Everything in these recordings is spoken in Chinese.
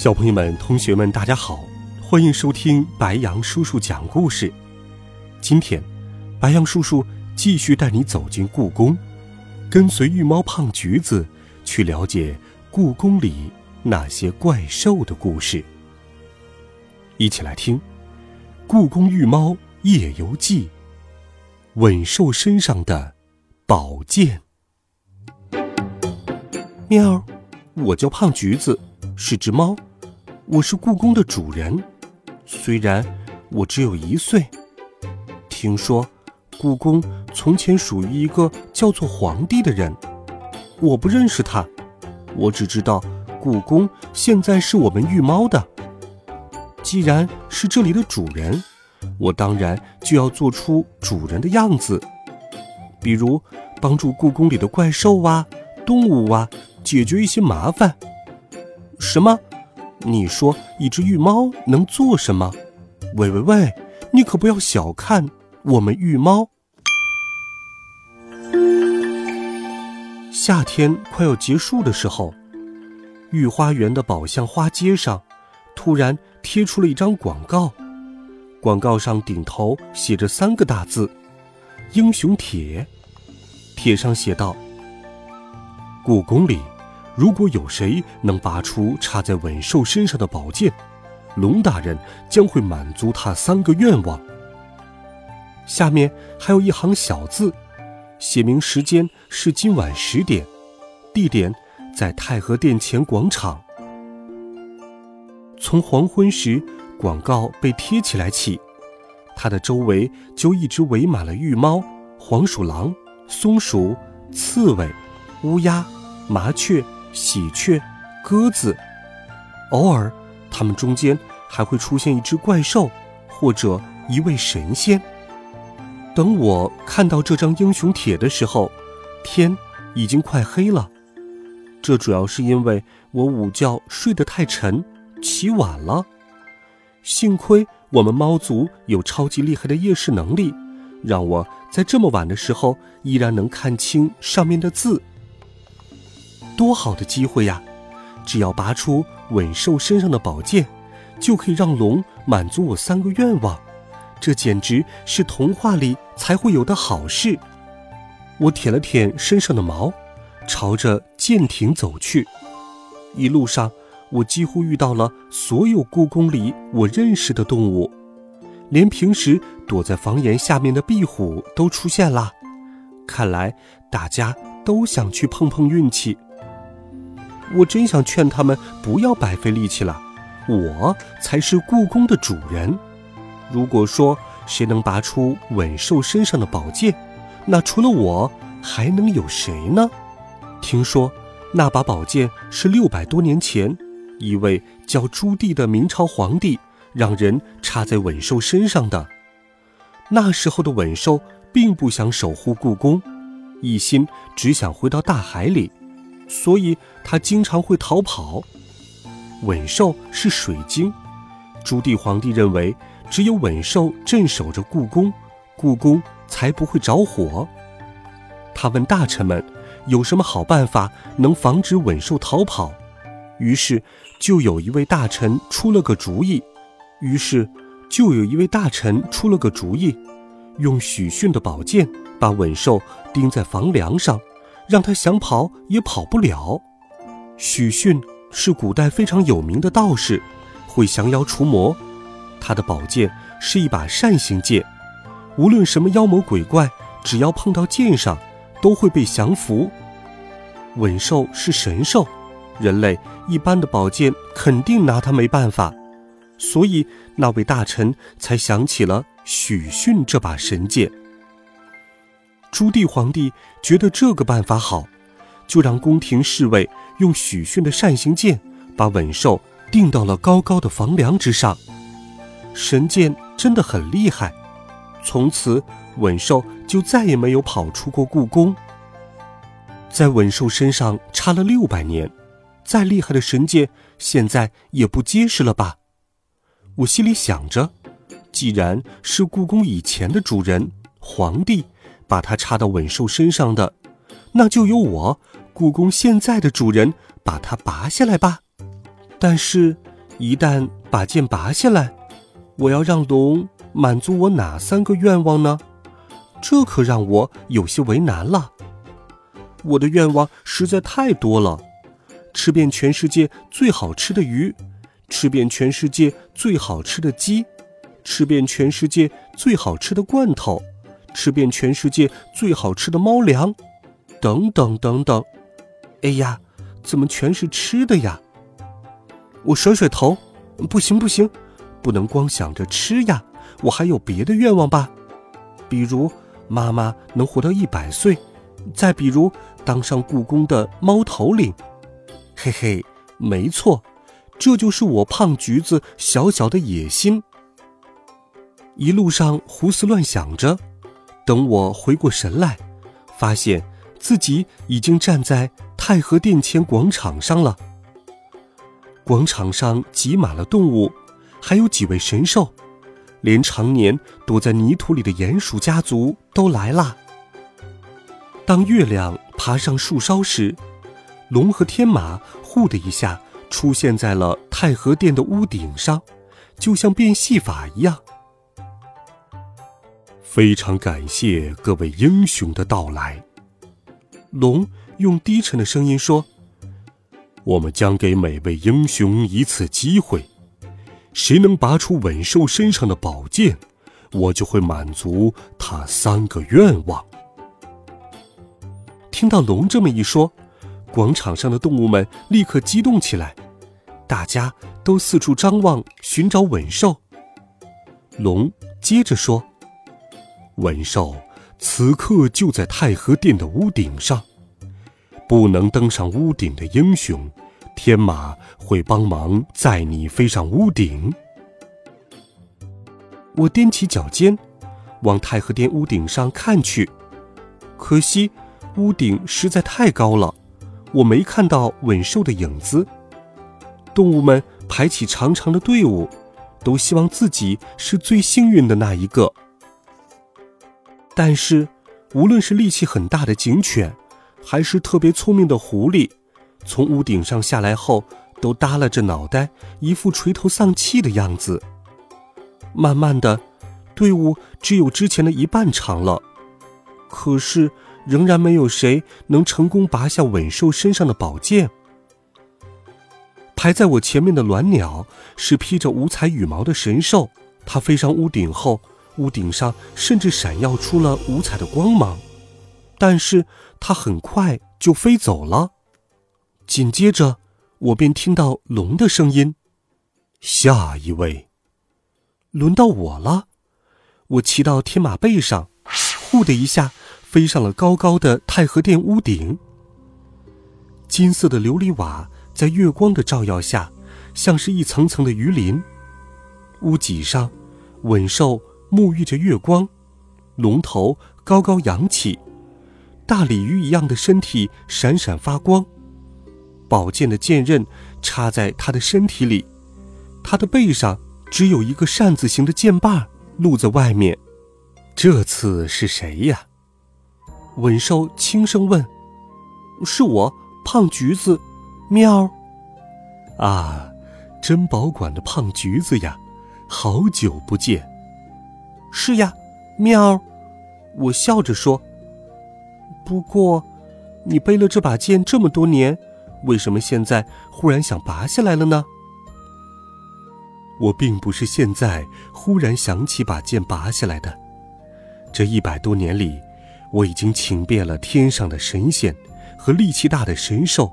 小朋友们、同学们，大家好，欢迎收听白杨叔叔讲故事。今天，白杨叔叔继续带你走进故宫，跟随玉猫胖橘子去了解故宫里那些怪兽的故事。一起来听《故宫玉猫夜游记》：吻兽身上的宝剑。喵，我叫胖橘子，是只猫。我是故宫的主人，虽然我只有一岁。听说故宫从前属于一个叫做皇帝的人，我不认识他，我只知道故宫现在是我们御猫的。既然是这里的主人，我当然就要做出主人的样子，比如帮助故宫里的怪兽啊、动物啊解决一些麻烦。什么？你说一只玉猫能做什么？喂喂喂，你可不要小看我们玉猫。夏天快要结束的时候，御花园的宝相花街上，突然贴出了一张广告。广告上顶头写着三个大字：“英雄帖”。帖上写道：“故宫里。”如果有谁能拔出插在吻兽身上的宝剑，龙大人将会满足他三个愿望。下面还有一行小字，写明时间是今晚十点，地点在太和殿前广场。从黄昏时广告被贴起来起，它的周围就一直围满了玉猫、黄鼠狼、松鼠、刺猬、乌鸦、麻雀。喜鹊、鸽子，偶尔，它们中间还会出现一只怪兽，或者一位神仙。等我看到这张英雄帖的时候，天已经快黑了。这主要是因为我午觉睡得太沉，起晚了。幸亏我们猫族有超级厉害的夜视能力，让我在这么晚的时候依然能看清上面的字。多好的机会呀！只要拔出吻兽身上的宝剑，就可以让龙满足我三个愿望。这简直是童话里才会有的好事。我舔了舔身上的毛，朝着剑亭走去。一路上，我几乎遇到了所有故宫里我认识的动物，连平时躲在房檐下面的壁虎都出现了。看来大家都想去碰碰运气。我真想劝他们不要白费力气了，我才是故宫的主人。如果说谁能拔出吻兽身上的宝剑，那除了我还能有谁呢？听说那把宝剑是六百多年前一位叫朱棣的明朝皇帝让人插在吻兽身上的。那时候的吻兽并不想守护故宫，一心只想回到大海里。所以，他经常会逃跑。吻兽是水晶，朱棣皇帝认为，只有吻兽镇守着故宫，故宫才不会着火。他问大臣们，有什么好办法能防止吻兽逃跑？于是，就有一位大臣出了个主意。于是，就有一位大臣出了个主意，用许逊的宝剑把吻兽钉在房梁上。让他想跑也跑不了。许逊是古代非常有名的道士，会降妖除魔。他的宝剑是一把扇形剑，无论什么妖魔鬼怪，只要碰到剑上，都会被降服。吻兽是神兽，人类一般的宝剑肯定拿他没办法，所以那位大臣才想起了许逊这把神剑。朱棣皇帝觉得这个办法好，就让宫廷侍卫用许逊的扇形剑把稳兽钉到了高高的房梁之上。神剑真的很厉害，从此稳兽就再也没有跑出过故宫。在稳兽身上插了六百年，再厉害的神剑，现在也不结实了吧？我心里想着，既然是故宫以前的主人皇帝把它插到稳兽身上的，那就由我故宫现在的主人把它拔下来吧。但是，一旦把剑拔下来，我要让龙满足我哪三个愿望呢？这可让我有些为难了。我的愿望实在太多了：吃遍全世界最好吃的鱼，吃遍全世界最好吃的鸡，吃遍全世界最好吃的罐头，吃遍全世界最好吃的猫粮，等等等等。哎呀，怎么全是吃的呀？我甩甩头，不行不行，不能光想着吃呀！我还有别的愿望吧，比如妈妈能活到一百岁，再比如当上故宫的猫头领。嘿嘿，没错，这就是我胖橘子小小的野心。一路上胡思乱想着，等我回过神来，发现自己已经站在太和殿前广场上了。广场上挤满了动物，还有几位神兽，连常年躲在泥土里的鼹鼠家族都来了。当月亮爬上树梢时，龙和天马呼的一下出现在了太和殿的屋顶上，就像变戏法一样。非常感谢各位英雄的到来，龙用低沉的声音说。我们将给每位英雄一次机会，谁能拔出稳兽身上的宝剑，我就会满足他三个愿望。听到龙这么一说，广场上的动物们立刻激动起来，大家都四处张望，寻找稳兽。龙接着说：“文寿此刻就在太和殿的屋顶上。”不能登上屋顶的英雄，天马会帮忙载你飞上屋顶。我踮起脚尖，往太和殿屋顶上看去，可惜屋顶实在太高了，我没看到稳兽的影子。动物们排起长长的队伍，都希望自己是最幸运的那一个。但是，无论是力气很大的警犬，还是特别聪明的狐狸，从屋顶上下来后，都耷拉着脑袋，一副垂头丧气的样子。慢慢的，队伍只有之前的一半长了，可是仍然没有谁能成功拔下稳兽身上的宝剑。排在我前面的鸾鸟是披着五彩羽毛的神兽，它飞上屋顶后，屋顶上甚至闪耀出了五彩的光芒。但是它很快就飞走了。紧接着，我便听到龙的声音：“下一位，轮到我了。”我骑到天马背上，呼的一下飞上了高高的太和殿屋顶。金色的琉璃瓦在月光的照耀下，像是一层层的鱼鳞。屋脊上，稳兽沐浴着月光，龙头高高扬起。大鲤鱼一样的身体闪闪发光，宝剑的剑刃插在他的身体里，他的背上只有一个扇子形的剑把露在外面。这次是谁呀？稳寿轻声问。是我，胖橘子，喵。啊，珍宝馆的胖橘子呀，好久不见。是呀，喵。我笑着说。不过，你背了这把剑这么多年，为什么现在忽然想拔下来了呢？我并不是现在忽然想起把剑拔下来的。这一百多年里，我已经请遍了天上的神仙和力气大的神兽，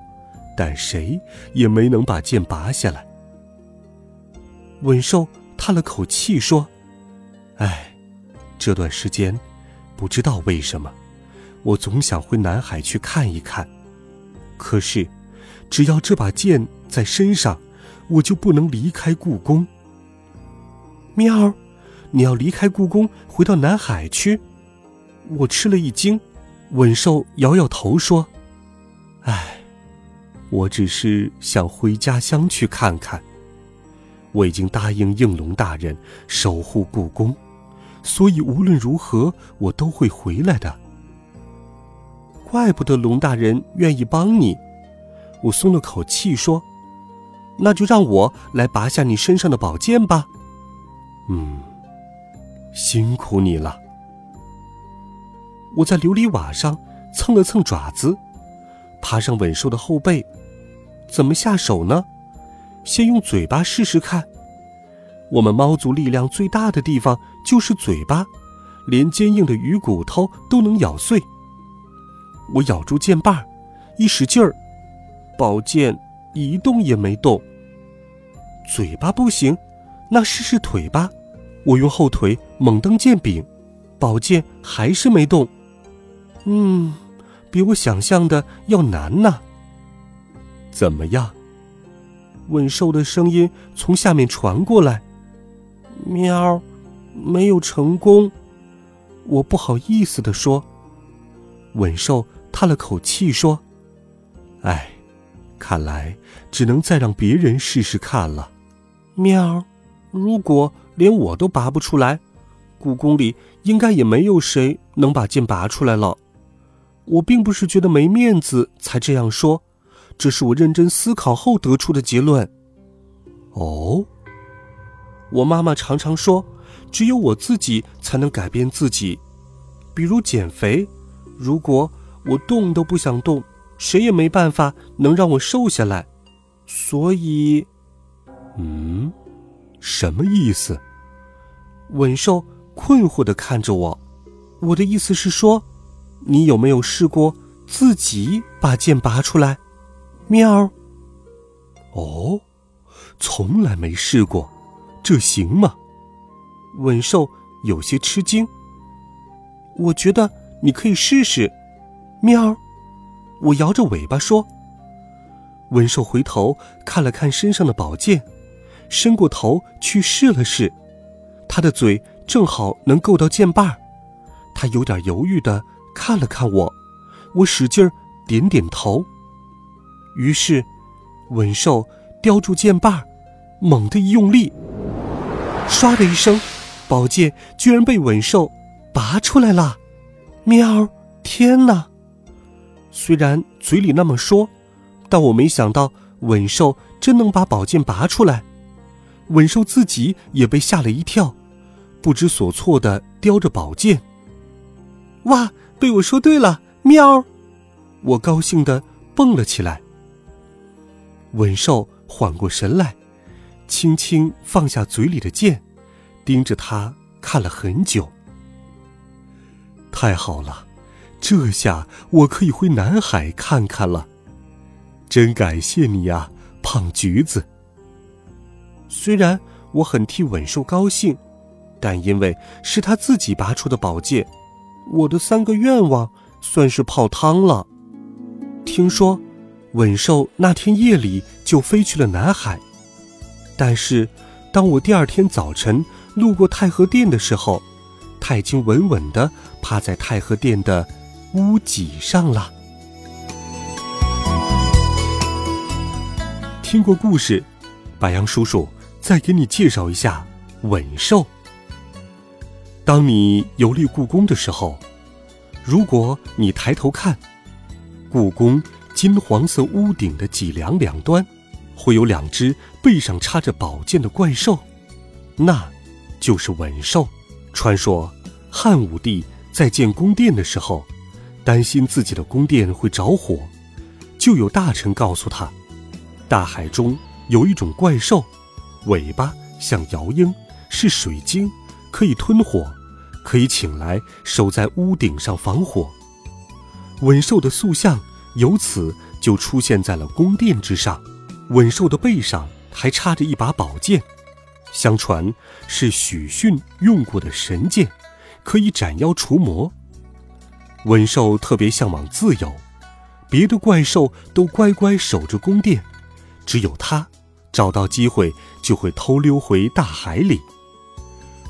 但谁也没能把剑拔下来。稳兽叹了口气说：“哎，这段时间，不知道为什么。”我总想回南海去看一看，可是，只要这把剑在身上，我就不能离开故宫。喵，你要离开故宫，回到南海去？我吃了一惊，稳兽摇摇头说：“唉，我只是想回家乡去看看。我已经答应应龙大人守护故宫，所以无论如何，我都会回来的。怪不得龙大人愿意帮你。”我松了口气说：“那就让我来拔下你身上的宝剑吧。”嗯，辛苦你了。我在琉璃瓦上蹭了蹭爪子，爬上稳兽的后背，怎么下手呢？先用嘴巴试试看。我们猫族力量最大的地方就是嘴巴，连坚硬的鱼骨头都能咬碎。我咬住剑把，一使劲儿，宝剑一动也没动。嘴巴不行，那试试腿吧。我用后腿猛蹬剑柄，宝剑还是没动。嗯，比我想象的要难呢。怎么样？问兽的声音从下面传过来。喵，没有成功。我不好意思的说。稳兽叹了口气说：“哎，看来只能再让别人试试看了。”喵，如果连我都拔不出来，故宫里应该也没有谁能把剑拔出来了。我并不是觉得没面子才这样说，这是我认真思考后得出的结论。哦，我妈妈常常说，只有我自己才能改变自己，比如减肥。如果我动都不想动，谁也没办法能让我瘦下来。所以，嗯，什么意思？稳兽困惑的看着我。我的意思是说。你有没有试过自己把剑拔出来？喵。哦，从来没试过，这行吗？稳兽有些吃惊。我觉得你可以试试。喵儿。我摇着尾巴说。文兽回头看了看身上的宝剑，伸过头去试了试，他的嘴正好能够到剑把他有点犹豫的。看了看我，我使劲儿点点头。于是，文兽叼住剑把，猛地一用力，唰的一声，宝剑居然被稳兽拔出来了！喵！天哪！虽然嘴里那么说，但我没想到稳兽真能把宝剑拔出来。稳兽自己也被吓了一跳，不知所措的叼着宝剑。哇！被我说对了，喵！我高兴的蹦了起来。稳兽缓过神来，轻轻放下嘴里的剑，盯着他看了很久。太好了，这下我可以回南海看看了。真感谢你呀，胖橘子。虽然我很替稳兽高兴，但因为是他自己拔出的宝剑。我的三个愿望算是泡汤了。听说，稳兽那天夜里就飞去了南海，但是，当我第二天早晨路过太和殿的时候，他已经稳稳地趴在太和殿的屋脊上了。听过故事，白杨叔叔再给你介绍一下稳兽。当你游历故宫的时候，如果你抬头看，故宫金黄色屋顶的脊梁两端，会有两只背上插着宝剑的怪兽，那，就是吻兽。传说汉武帝在建宫殿的时候，担心自己的宫殿会着火，就有大臣告诉他，大海中有一种怪兽，尾巴像摇鹰，是水晶，可以吞火。可以请来守在屋顶上防火。吻兽的塑像由此就出现在了宫殿之上。稳兽的背上还插着一把宝剑，相传是许逊用过的神剑，可以斩妖除魔。稳兽特别向往自由，别的怪兽都乖乖守着宫殿，只有他找到机会就会偷溜回大海里。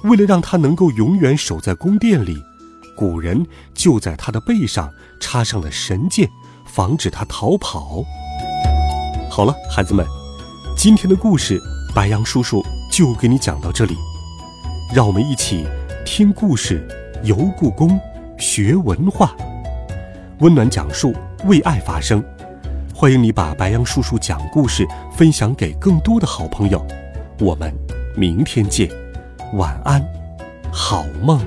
为了让它能够永远守在宫殿里，古人就在它的背上插上了神剑，防止它逃跑。好了，孩子们，今天的故事白羊叔叔就给你讲到这里。让我们一起听故事，游故宫，学文化，温暖讲述，为爱发声。欢迎你把白羊叔叔讲故事分享给更多的好朋友。我们明天见。晚安，好梦。